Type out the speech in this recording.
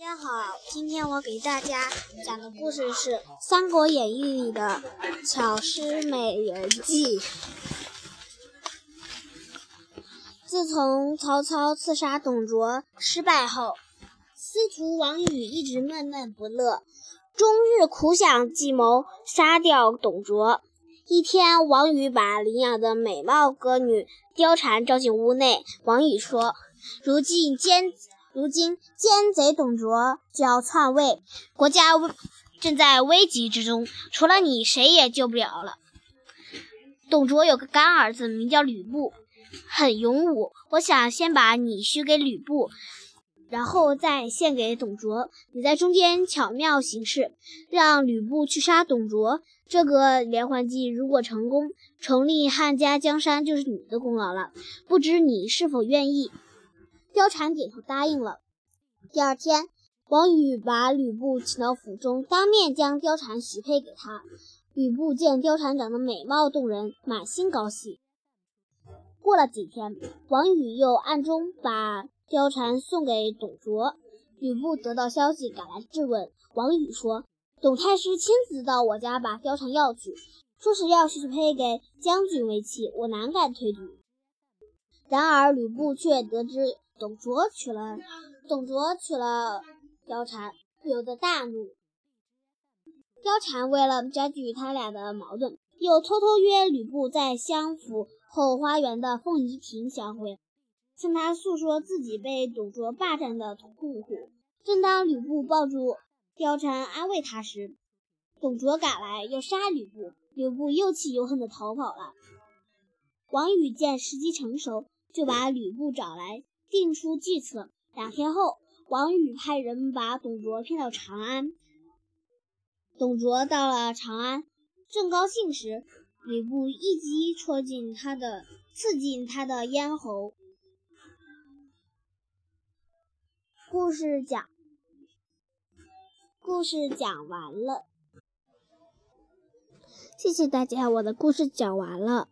大家好，今天我给大家讲的故事是《三国演义》里的巧施美人计。自从曹操刺杀董卓失败后，司徒王允一直闷闷不乐，终日苦想计谋杀掉董卓。一天，王允把领养的美貌歌女貂蝉招进屋内。王允说：“如今奸。”如今奸贼董卓就要篡位，国家正在危急之中，除了你，谁也救不了了。董卓有个干儿子，名叫吕布，很勇武。我想先把你许给吕布，然后再献给董卓。你在中间巧妙行事，让吕布去杀董卓。这个连环计如果成功，重立汉家江山就是你的功劳了。不知你是否愿意？貂蝉点头答应了。第二天，王允把吕布请到府中，当面将貂蝉许配给他。吕布见貂蝉长得美貌动人，满心高兴。过了几天，王允又暗中把貂蝉送给董卓。吕布得到消息，赶来质问。王允说：“董太师亲自到我家把貂蝉要去，说是要许配给将军为妻，我哪敢推拒？”然而吕布却得知。董卓娶了董卓娶了貂蝉，不由得大怒。貂蝉为了加剧他俩的矛盾，又偷偷约吕布在相府后花园的凤仪亭相会，向他诉说自己被董卓霸占的痛苦。正当吕布抱住貂蝉安慰他时，董卓赶来要杀吕布，吕布又气又恨地逃跑了。王允见时机成熟，就把吕布找来。定出计策。两天后，王宇派人把董卓骗到长安。董卓到了长安，正高兴时，吕布一击戳进他的，刺进他的咽喉。故事讲，故事讲完了。谢谢大家，我的故事讲完了。